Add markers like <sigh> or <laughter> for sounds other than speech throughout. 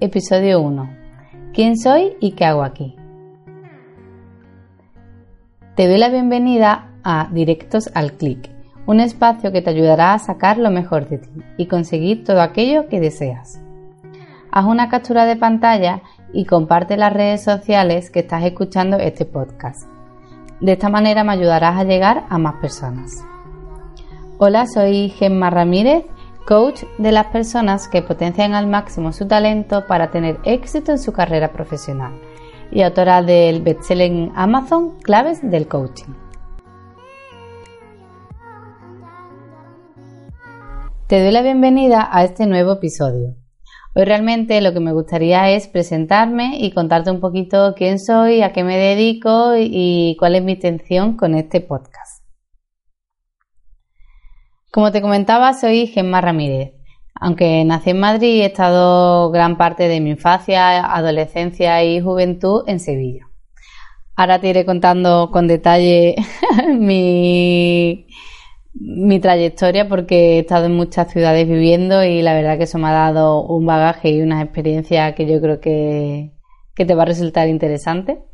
Episodio 1 ¿Quién soy y qué hago aquí? Te doy la bienvenida a Directos al Clic, un espacio que te ayudará a sacar lo mejor de ti y conseguir todo aquello que deseas. Haz una captura de pantalla y comparte las redes sociales que estás escuchando este podcast. De esta manera me ayudarás a llegar a más personas. Hola, soy Gemma Ramírez coach de las personas que potencian al máximo su talento para tener éxito en su carrera profesional y autora del bestseller Amazon Claves del Coaching. Te doy la bienvenida a este nuevo episodio. Hoy realmente lo que me gustaría es presentarme y contarte un poquito quién soy, a qué me dedico y cuál es mi intención con este podcast. Como te comentaba, soy Gemma Ramírez. Aunque nací en Madrid, he estado gran parte de mi infancia, adolescencia y juventud en Sevilla. Ahora te iré contando con detalle <laughs> mi, mi trayectoria porque he estado en muchas ciudades viviendo y la verdad que eso me ha dado un bagaje y una experiencia que yo creo que, que te va a resultar interesante.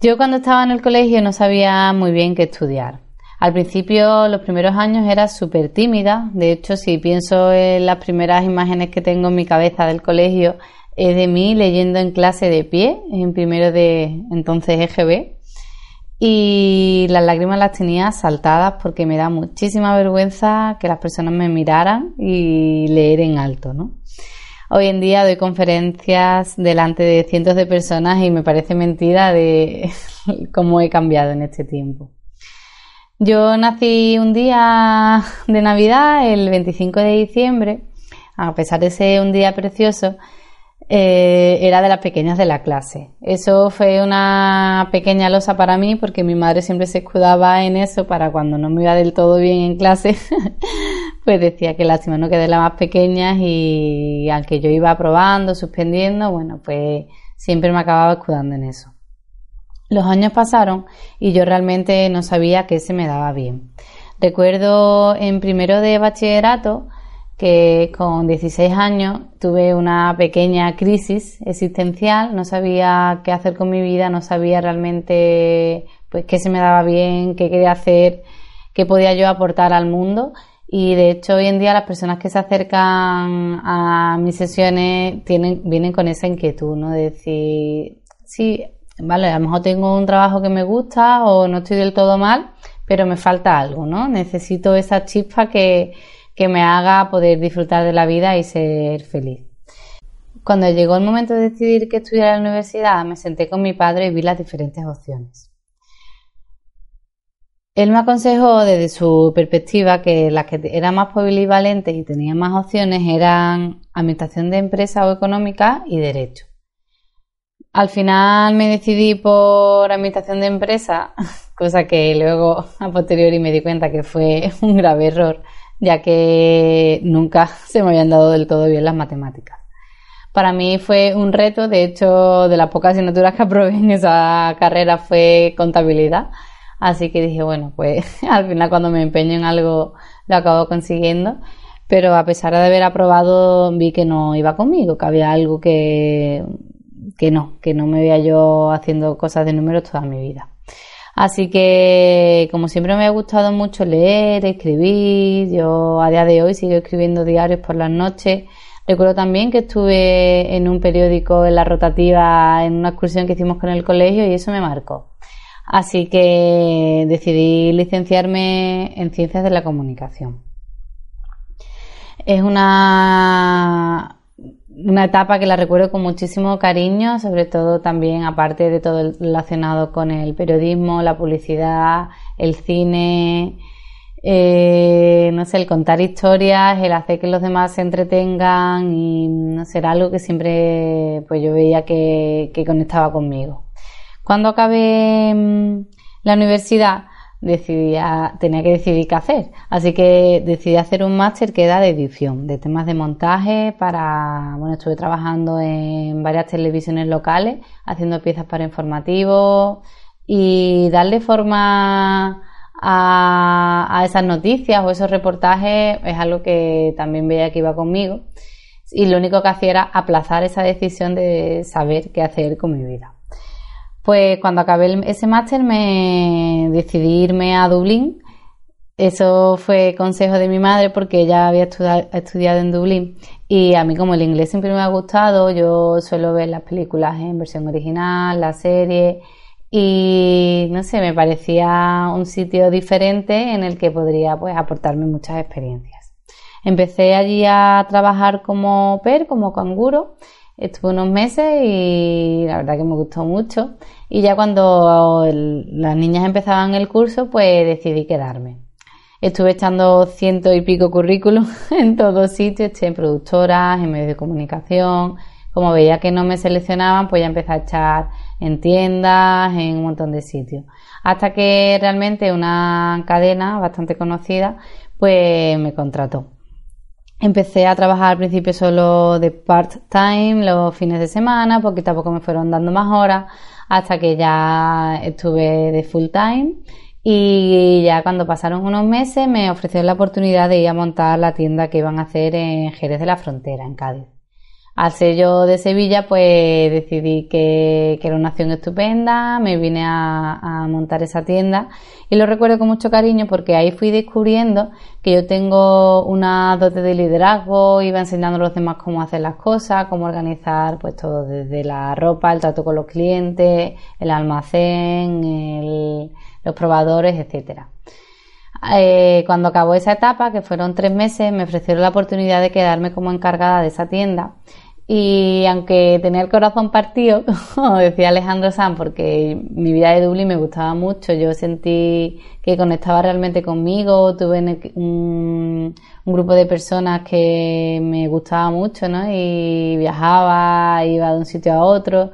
Yo cuando estaba en el colegio no sabía muy bien qué estudiar. Al principio, los primeros años era súper tímida. De hecho, si pienso en las primeras imágenes que tengo en mi cabeza del colegio, es de mí leyendo en clase de pie, en primero de entonces EGB. Y las lágrimas las tenía saltadas porque me da muchísima vergüenza que las personas me miraran y leer en alto, ¿no? Hoy en día doy conferencias delante de cientos de personas y me parece mentira de <laughs> cómo he cambiado en este tiempo. Yo nací un día de Navidad, el 25 de diciembre, a pesar de ser un día precioso, eh, era de las pequeñas de la clase. Eso fue una pequeña losa para mí porque mi madre siempre se escudaba en eso para cuando no me iba del todo bien en clase, <laughs> pues decía que lástima no quedé la más pequeña y aunque yo iba aprobando, suspendiendo, bueno, pues siempre me acababa escudando en eso. Los años pasaron y yo realmente no sabía qué se me daba bien. Recuerdo en primero de bachillerato que con 16 años tuve una pequeña crisis existencial, no sabía qué hacer con mi vida, no sabía realmente pues qué se me daba bien, qué quería hacer, qué podía yo aportar al mundo y de hecho hoy en día las personas que se acercan a mis sesiones tienen vienen con esa inquietud, ¿no? De decir, sí, vale, a lo mejor tengo un trabajo que me gusta o no estoy del todo mal, pero me falta algo, ¿no? Necesito esa chispa que, que me haga poder disfrutar de la vida y ser feliz. Cuando llegó el momento de decidir qué estudiar en la universidad, me senté con mi padre y vi las diferentes opciones. Él me aconsejó desde su perspectiva que las que eran más polivalentes y tenían más opciones eran administración de empresa o económica y derecho. Al final me decidí por administración de empresa, <laughs> cosa que luego a posteriori me di cuenta que fue <laughs> un grave error, ya que nunca <laughs> se me habían dado del todo bien las matemáticas. Para mí fue un reto, de hecho, de las pocas asignaturas que aprobé en esa carrera fue contabilidad, así que dije, bueno, pues al final cuando me empeño en algo lo acabo consiguiendo, pero a pesar de haber aprobado vi que no iba conmigo, que había algo que que no, que no me vea yo haciendo cosas de números toda mi vida. Así que, como siempre me ha gustado mucho leer, escribir, yo a día de hoy sigo escribiendo diarios por las noches. Recuerdo también que estuve en un periódico en la rotativa en una excursión que hicimos con el colegio y eso me marcó. Así que decidí licenciarme en ciencias de la comunicación. Es una una etapa que la recuerdo con muchísimo cariño, sobre todo también aparte de todo relacionado con el periodismo, la publicidad, el cine, Eh, no sé, el contar historias, el hacer que los demás se entretengan y no sé, algo que siempre pues yo veía que, que conectaba conmigo. Cuando acabé mm, la universidad, decidí tenía que decidir qué hacer. Así que decidí hacer un máster que era de edición, de temas de montaje para, bueno, estuve trabajando en varias televisiones locales, haciendo piezas para informativos y darle forma a, a esas noticias o esos reportajes es algo que también veía que iba conmigo. Y lo único que hacía era aplazar esa decisión de saber qué hacer con mi vida. Pues cuando acabé ese máster me decidí irme a Dublín. Eso fue consejo de mi madre porque ella había estudiado en Dublín y a mí como el inglés siempre me ha gustado, yo suelo ver las películas en versión original, la serie y no sé, me parecía un sitio diferente en el que podría pues aportarme muchas experiencias. Empecé allí a trabajar como per, como canguro Estuve unos meses y la verdad que me gustó mucho. Y ya cuando las niñas empezaban el curso, pues decidí quedarme. Estuve echando ciento y pico currículum <laughs> en todos sitios, en productoras, en medios de comunicación. Como veía que no me seleccionaban, pues ya empecé a echar en tiendas, en un montón de sitios. Hasta que realmente una cadena bastante conocida, pues me contrató. Empecé a trabajar al principio solo de part-time los fines de semana, poquito a poco me fueron dando más horas, hasta que ya estuve de full-time. Y ya cuando pasaron unos meses me ofrecieron la oportunidad de ir a montar la tienda que iban a hacer en Jerez de la Frontera, en Cádiz al ser yo de Sevilla, pues decidí que, era una acción estupenda, me vine a, montar esa tienda y lo recuerdo con mucho cariño porque ahí fui descubriendo que yo tengo una dote de liderazgo, iba enseñando a los demás cómo hacer las cosas, cómo organizar pues todo, desde la ropa, el trato con los clientes, el almacén, los probadores, etcétera. Eh, cuando acabó esa etapa, que fueron tres meses, me ofrecieron la oportunidad de quedarme como encargada de esa tienda. Y aunque tenía el corazón partido, <laughs> como decía Alejandro San, porque mi vida de Dublín me gustaba mucho, yo sentí que conectaba realmente conmigo, tuve un, grupo de personas que me gustaba mucho, ¿no? Y viajaba, iba de un sitio a otro,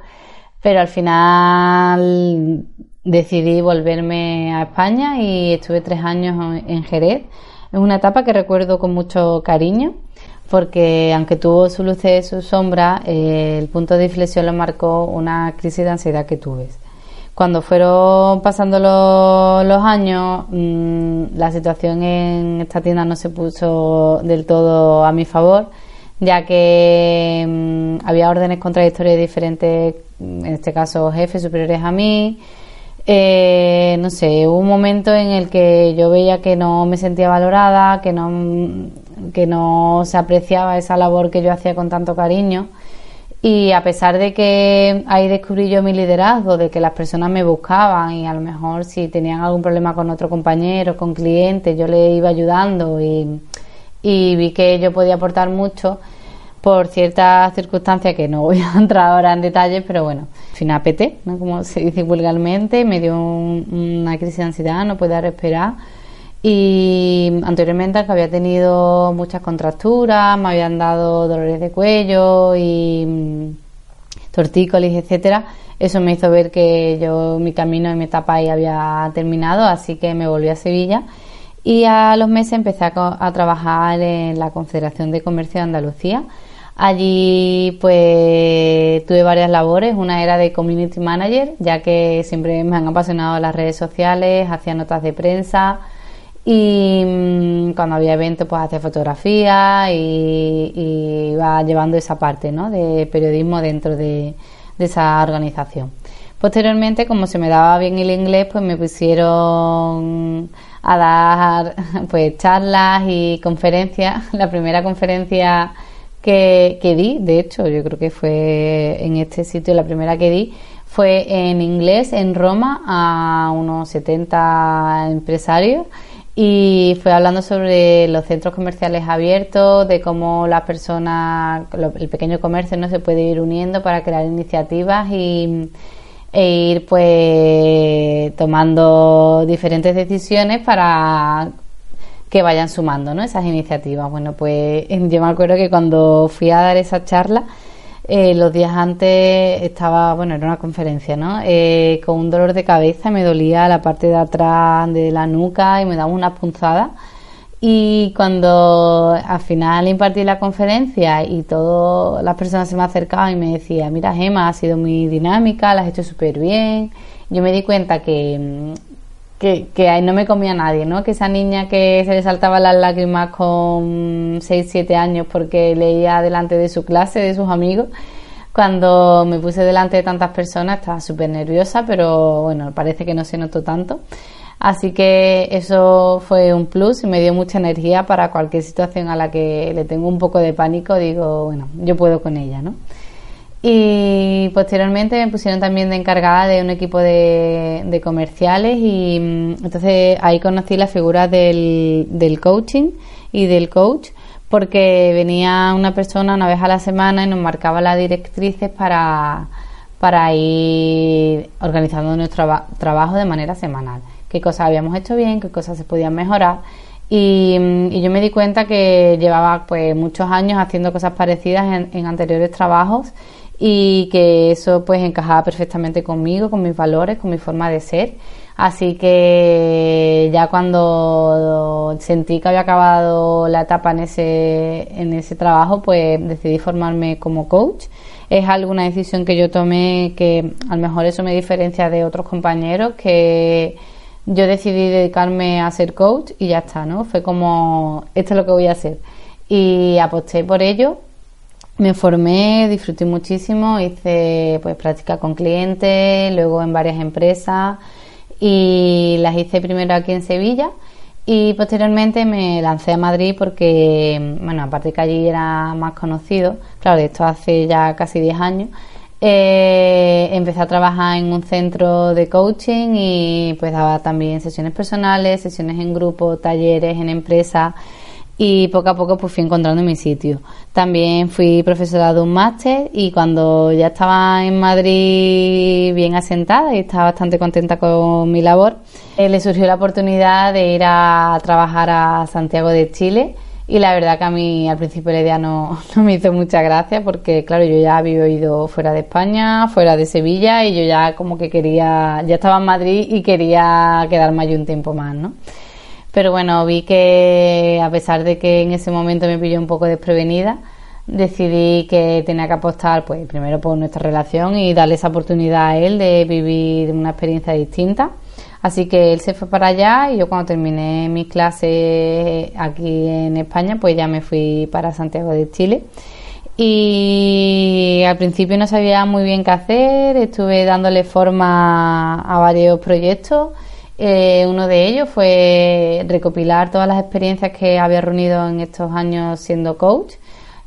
pero al final decidí volverme a España y estuve tres años en Jerez. Es una etapa que recuerdo con mucho cariño porque aunque tuvo su luz y su sombra, eh, el punto de inflexión lo marcó una crisis de ansiedad que tuve. Cuando fueron pasando los, años, mm, la situación en esta tienda no se puso del todo a mi favor, ya que mm, había órdenes contradictorias diferentes, en este caso jefes superiores a mí, eh, no sé, hubo un momento en el que yo veía que no me sentía valorada, que no, que no se apreciaba esa labor que yo hacía con tanto cariño. Y a pesar de que ahí descubrí yo mi liderazgo, de que las personas me buscaban y a lo mejor si tenían algún problema con otro compañero, con clientes, yo le iba ayudando y, y vi que yo podía aportar mucho, por ciertas circunstancias que no voy a <laughs> entrar ahora en detalles, pero bueno, peté, ¿no? como se dice vulgarmente, me dio una crisis de ansiedad, no podía respirar y anteriormente que había tenido muchas contracturas, me habían dado dolores de cuello y mm, tortícolis, etcétera. Eso me hizo ver que yo mi camino y mi etapa ahí había terminado, así que me volví a Sevilla y a los meses empecé a, a trabajar en la Confederación de Comercio de Andalucía Allí pues tuve varias labores, una era de community manager, ya que siempre me han apasionado las redes sociales, hacía notas de prensa y mm, cuando había eventos pues hacía fotografía y, iba llevando esa parte ¿no? de periodismo dentro de, de esa organización. Posteriormente, como se me daba bien el inglés, pues me pusieron a dar <laughs> pues charlas y conferencias. <laughs> La primera conferencia que, di, de hecho, yo creo que fue en este sitio la primera que di, fue en inglés en Roma a unos 70 empresarios y fue hablando sobre los centros comerciales abiertos, de cómo las personas, el pequeño comercio no se puede ir uniendo para crear iniciativas y, e ir pues tomando diferentes decisiones para que vayan sumando ¿no? esas iniciativas. Bueno, pues <laughs> yo me acuerdo que cuando fui a dar esa charla, eh, los días antes estaba, bueno, era una conferencia, ¿no? Eh, con un dolor de cabeza, me dolía la parte de atrás de la nuca y me daba una punzada. Y cuando al final impartí la conferencia y todas las personas se me acercaban y me decían, mira Gema, ha sido muy dinámica, la has hecho súper bien, yo me di cuenta que, que, que, ahí no me comía nadie, ¿no? Que esa niña que se le saltaba las lágrimas con 6, 7 años porque leía delante de su clase, de sus amigos, cuando me puse delante de tantas personas estaba súper nerviosa, pero bueno, parece que no se notó tanto. Así que eso fue un plus y me dio mucha energía para cualquier situación a la que le tengo un poco de pánico, digo, bueno, yo puedo con ella, ¿no? Y posteriormente me pusieron también de encargada de un equipo de, comerciales y mm, entonces ahí conocí la figura del, del coaching y del coach porque venía una persona una vez a la semana y nos marcaba las directrices para, para ir organizando nuestro trabajo de manera semanal qué cosas habíamos hecho bien, qué cosas se podían mejorar. Y, yo me di cuenta que llevaba pues muchos años haciendo cosas parecidas en, anteriores trabajos y que eso pues encajaba perfectamente conmigo, con mis valores, con mi forma de ser. Así que ya cuando sentí que había acabado la etapa en ese, en ese trabajo, pues decidí formarme como coach. Es alguna decisión que yo tomé que a lo mejor eso me diferencia de otros compañeros que yo decidí dedicarme a ser coach y ya está, ¿no? Fue como, esto es lo que voy a hacer. Y aposté por ello, me formé, disfruté muchísimo, hice pues práctica con clientes, luego en varias empresas y las hice primero aquí en Sevilla y posteriormente me lancé a Madrid porque, bueno, aparte que allí era más conocido, claro, esto hace ya casi 10 años, eh, empecé a trabajar en un centro de coaching y pues daba también sesiones personales, sesiones en grupo, talleres en empresas y poco a poco pues fui encontrando mi sitio. También fui profesora de un máster y cuando ya estaba en Madrid bien asentada y estaba bastante contenta con mi labor, eh, le surgió la oportunidad de ir a trabajar a Santiago de Chile y la verdad que a mí al principio la idea no, <laughs> me hizo mucha gracia porque, claro, yo ya había ido fuera de España, fuera de Sevilla y yo ya como que quería, ya estaba en Madrid y quería quedarme allí un tiempo más, ¿no? Pero bueno, vi que a pesar de que en ese momento me pilló un poco desprevenida, decidí que tenía que apostar, pues primero por nuestra relación y darle esa oportunidad a él de vivir una experiencia distinta Así que él se fue para allá y yo cuando terminé mis clases aquí en España, pues ya me fui para Santiago de Chile. Y al principio no sabía muy bien qué hacer, estuve dándole forma a varios proyectos. Eh, uno de ellos fue recopilar todas las experiencias que había reunido en estos años siendo coach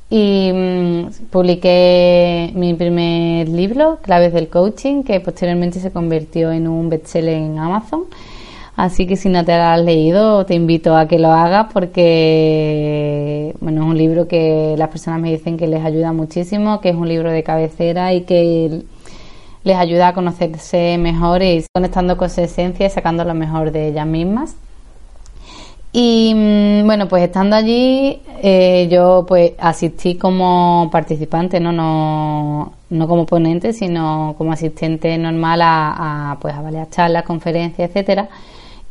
y mm, publiqué mi primer libro, Claves del Coaching, que posteriormente se convirtió en un bestseller en Amazon. Así que si no te lo has leído, te invito a que lo hagas porque bueno, es un libro que las personas me dicen que les ayuda muchísimo, que es un libro de cabecera y que les ayuda a conocerse mejor y conectando con su esencia y sacando lo mejor de ellas mismas. Y mm, bueno, pues estando allí, eh, yo pues asistí como participante, ¿no? No, no como ponente, sino como asistente normal a, pues a varias charlas, conferencias, etcétera.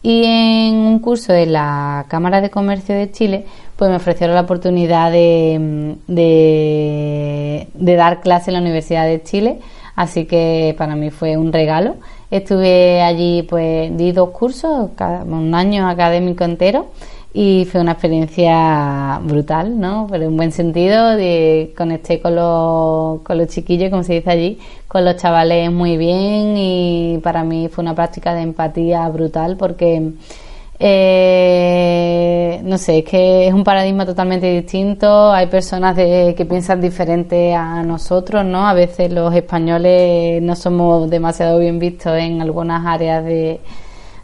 Y en un curso de la Cámara de Comercio de Chile, pues me ofrecieron la oportunidad de, mm, de, de dar clase en la Universidad de Chile, así que para mí fue un regalo Estuve allí, pues di dos cursos, un año académico entero y fue una experiencia brutal, ¿no? Pero en buen sentido, conecté con los, con los chiquillos, como se dice allí, con los chavales muy bien y para mí fue una práctica de empatía brutal porque eh, no sé, es que es un paradigma totalmente distinto. Hay personas que piensan diferente a nosotros, ¿no? A veces los españoles no somos demasiado bien vistos en algunas áreas de,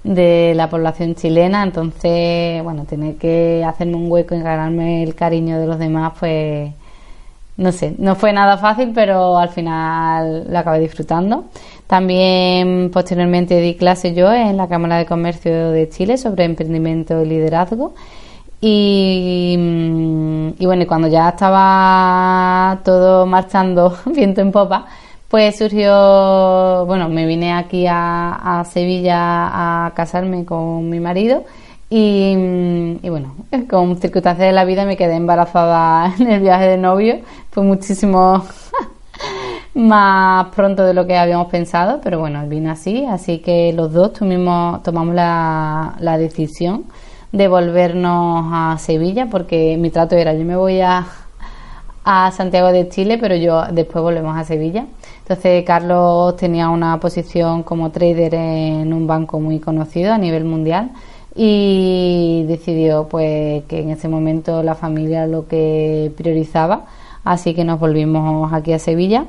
de la población chilena. Entonces, bueno, tener que hacerme un hueco y ganarme el cariño de los demás, pues no sé, no fue nada fácil, pero al final lo acabé disfrutando. También posteriormente di clase yo en la Cámara de Comercio de Chile sobre emprendimiento y liderazgo. Y, mm, y bueno, cuando ya estaba todo marchando <laughs> viento en popa, pues surgió, bueno, me vine aquí a, a Sevilla a casarme con mi marido y, y, bueno, <laughs> con circunstancias de la vida me quedé embarazada <laughs> en el viaje de novio. Fue muchísimo más pronto de lo que habíamos pensado, pero bueno, vino así. Así que los dos tuvimos, tomamos la, la decisión de volvernos a Sevilla porque mi trato era yo me voy a, a Santiago de Chile, pero yo después volvemos a Sevilla. Entonces Carlos tenía una posición como trader en un banco muy conocido a nivel mundial y decidió pues que en ese momento la familia lo que priorizaba, así que nos volvimos aquí a Sevilla.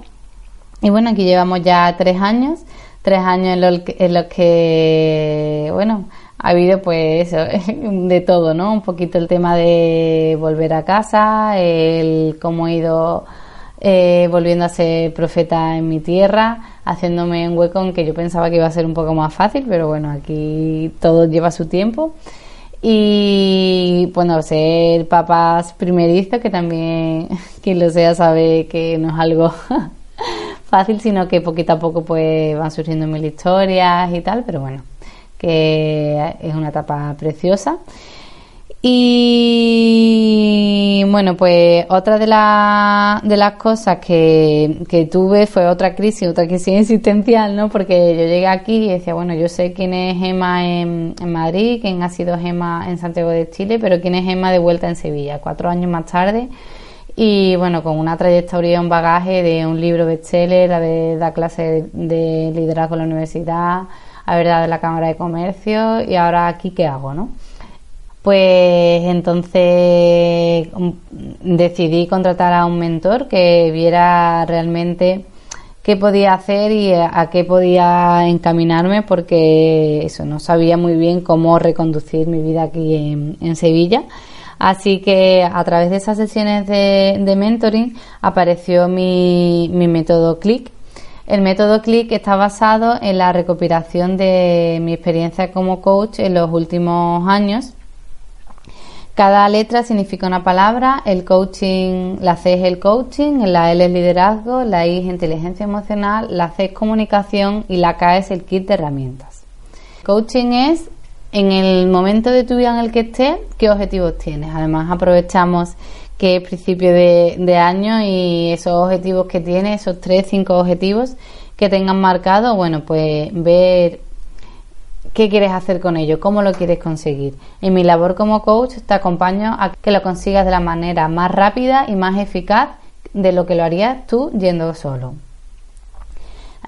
Y bueno, aquí llevamos ya tres años, tres años en, en los que, bueno, ha habido pues <laughs> de todo, ¿no? Un poquito el tema de volver a casa, el cómo he ido eh, volviendo a ser profeta en mi tierra, haciéndome un hueco en que yo pensaba que iba a ser un poco más fácil, pero bueno, aquí todo lleva su tiempo. Y bueno, ser papás primerizos, que también <laughs> quien lo sea sabe que no es algo <laughs> fácil, sino que poquito a poco pues van surgiendo mil historias y tal, pero bueno, que es una etapa preciosa. Y bueno, pues otra de, de las cosas que, tuve fue otra crisis, otra crisis existencial, ¿no? Porque yo llegué aquí y decía, bueno, yo sé quién es Gema en, en Madrid, quién ha sido Gema en Santiago de Chile, pero quién es Gema de vuelta en Sevilla, cuatro años más tarde. Y bueno, con una trayectoria, un bagaje de un libro bestseller, haber dado clases de liderazgo en la universidad, haber dado la Cámara de Comercio y ahora aquí, ¿qué hago, no? pues entonces mm, decidí contratar a un mentor que viera realmente qué podía hacer y a qué podía encaminarme porque eso no sabía muy bien cómo reconducir mi vida aquí en, Sevilla. Así que a través de esas sesiones de, mentoring apareció mi, mi método CLIC. El método CLIC está basado en la recopilación de mi experiencia como coach en los últimos años cada letra significa una palabra, el coaching, la C es el coaching, la L es liderazgo, la I es inteligencia emocional, la C es comunicación y la K es el kit de herramientas. Coaching es en el momento de tu vida en el que estés, qué objetivos tienes. Además aprovechamos que es principio de, año y esos objetivos que tienes, esos tres, cinco objetivos que tengan marcado, bueno, pues ver qué quieres hacer con ello, cómo lo quieres conseguir. En mi labor como coach te acompaño a que lo consigas de la manera más rápida y más eficaz de lo que lo harías tú yendo solo.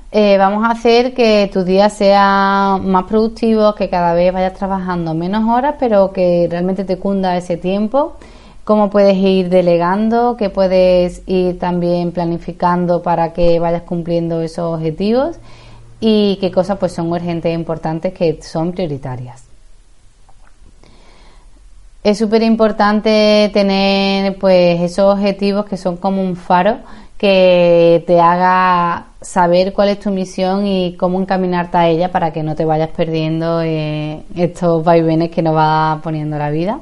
Eh, vamos a hacer que tus días sean más productivos, que cada vez vayas trabajando menos horas, pero que realmente te cunda ese tiempo. Cómo puedes ir delegando, que puedes ir también planificando para que vayas cumpliendo esos objetivos y qué cosas pues son urgentes e importantes que son prioritarias. Es súper importante tener pues esos objetivos que son como un faro que te haga saber cuál es tu misión y cómo encaminarte a ella para que no te vayas perdiendo eh, estos vaivenes que nos va poniendo la vida.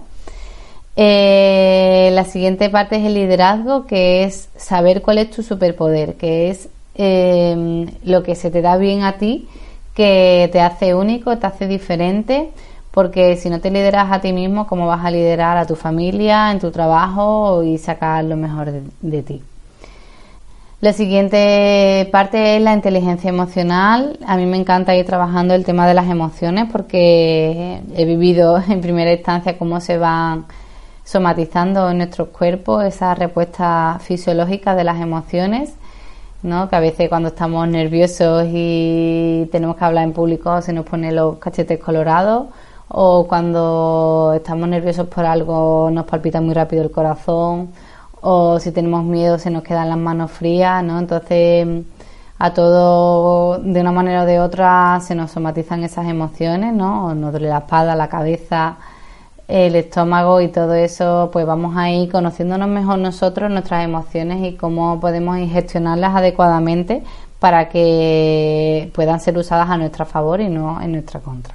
Eh, la siguiente parte es el liderazgo, que es saber cuál es tu superpoder, que es Em, lo que se te da bien a ti, que te hace único, te hace diferente, porque si no te lideras a ti mismo, ¿cómo vas a liderar a tu familia, en tu trabajo y sacar lo mejor de, ti? La siguiente parte es la inteligencia emocional. A mí me encanta ir trabajando el tema de las emociones porque he vivido <laughs> en primera instancia cómo se van somatizando en nuestros cuerpos esas respuestas fisiológicas de las emociones ¿no? Que a veces cuando estamos nerviosos y tenemos que hablar en público se nos ponen los cachetes colorados o cuando estamos nerviosos por algo nos palpita muy rápido el corazón o si tenemos miedo se nos quedan las manos frías, ¿no? Entonces a todo de una manera o de otra se nos somatizan esas emociones, ¿no? Nos duele la espalda, la cabeza, el estómago y todo eso, pues vamos a ir conociéndonos mejor nosotros, nuestras emociones y cómo podemos gestionarlas adecuadamente para que puedan ser usadas a nuestro favor y no en nuestra contra.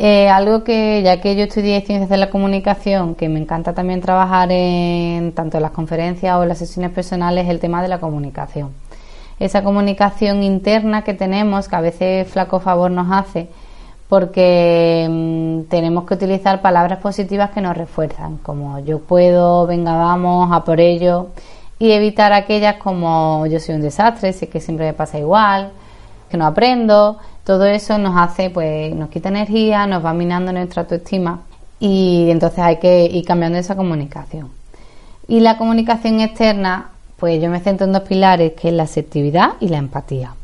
Eh, algo que, ya que yo estudié ciencias de la comunicación, que me encanta también trabajar en tanto en las conferencias o en las sesiones personales, es el tema de la comunicación. Esa comunicación interna que tenemos, que a veces flaco favor nos hace, porque mm, tenemos que utilizar palabras positivas que nos refuerzan, como yo puedo, venga, vamos, a por ello, y evitar aquellas como yo soy un desastre, sé que siempre me pasa igual, que no aprendo, todo eso nos hace, pues nos quita energía, nos va minando nuestra autoestima y entonces hay que ir cambiando esa comunicación. Y la comunicación externa, pues yo me centro en dos pilares, que es la asertividad y la empatía.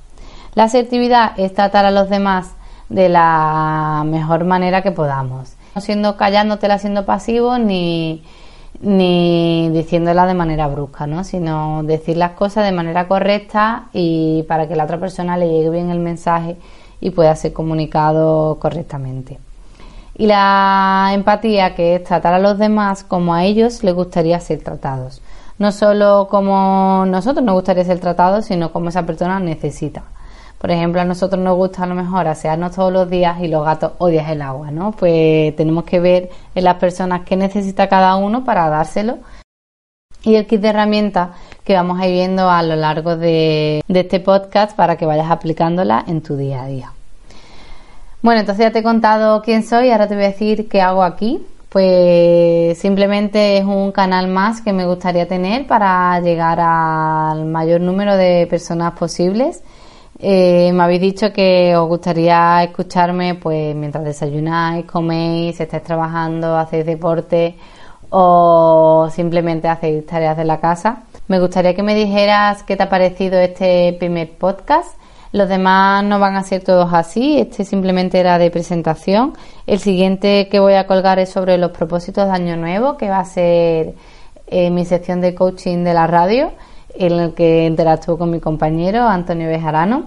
La asertividad es tratar a los demás de la mejor manera que podamos, no siendo callándotela siendo pasivo ni, ni diciéndola de manera brusca, ¿no? sino decir las cosas de manera correcta y para que la otra persona le llegue bien el mensaje y pueda ser comunicado correctamente. Y la empatía, que es tratar a los demás como a ellos les gustaría ser tratados. No solo como nosotros nos gustaría ser tratados, sino como esa persona necesita. Por ejemplo, a nosotros nos gusta a lo mejor asearnos todos los días y los gatos odian el agua, ¿no? Pues tenemos que ver en las personas qué necesita cada uno para dárselo y el kit de herramientas que vamos a ir viendo a lo largo de, este podcast para que vayas aplicándola en tu día a día. Bueno, entonces ya te he contado quién soy, ahora te voy a decir qué hago aquí. Pues simplemente es un canal más que me gustaría tener para llegar al mayor número de personas posibles. Eh, me habéis dicho que os gustaría escucharme pues mientras desayunáis, coméis, estáis trabajando, hacéis deporte o simplemente hacéis tareas de la casa. Me gustaría que me dijeras qué te ha parecido este primer podcast. Los demás no van a ser todos así, este simplemente era de presentación. El siguiente que voy a colgar es sobre los propósitos de Año Nuevo, que va a ser eh, mi sección de coaching de la radio, en el que interactúo con mi compañero Antonio Bejarano.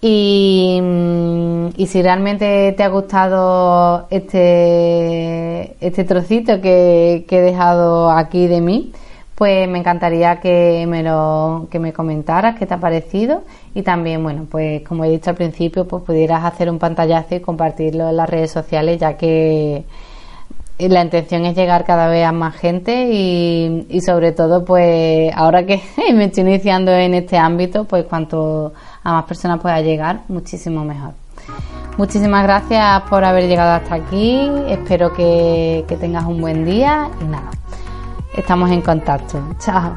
Mm, y, si realmente te ha gustado este, este trocito que, he dejado aquí de mí, pues me encantaría que me lo que me comentaras qué te ha parecido y también bueno pues como he dicho al principio pues pudieras hacer un pantallazo y compartirlo en las redes sociales ya que la intención es llegar cada vez a más gente y, sobre todo pues ahora que <laughs> me estoy iniciando en este ámbito pues cuanto a más personas pueda llegar, muchísimo mejor. Muchísimas gracias por haber llegado hasta aquí. Espero que, que tengas un buen día y nada, estamos en contacto. Chao.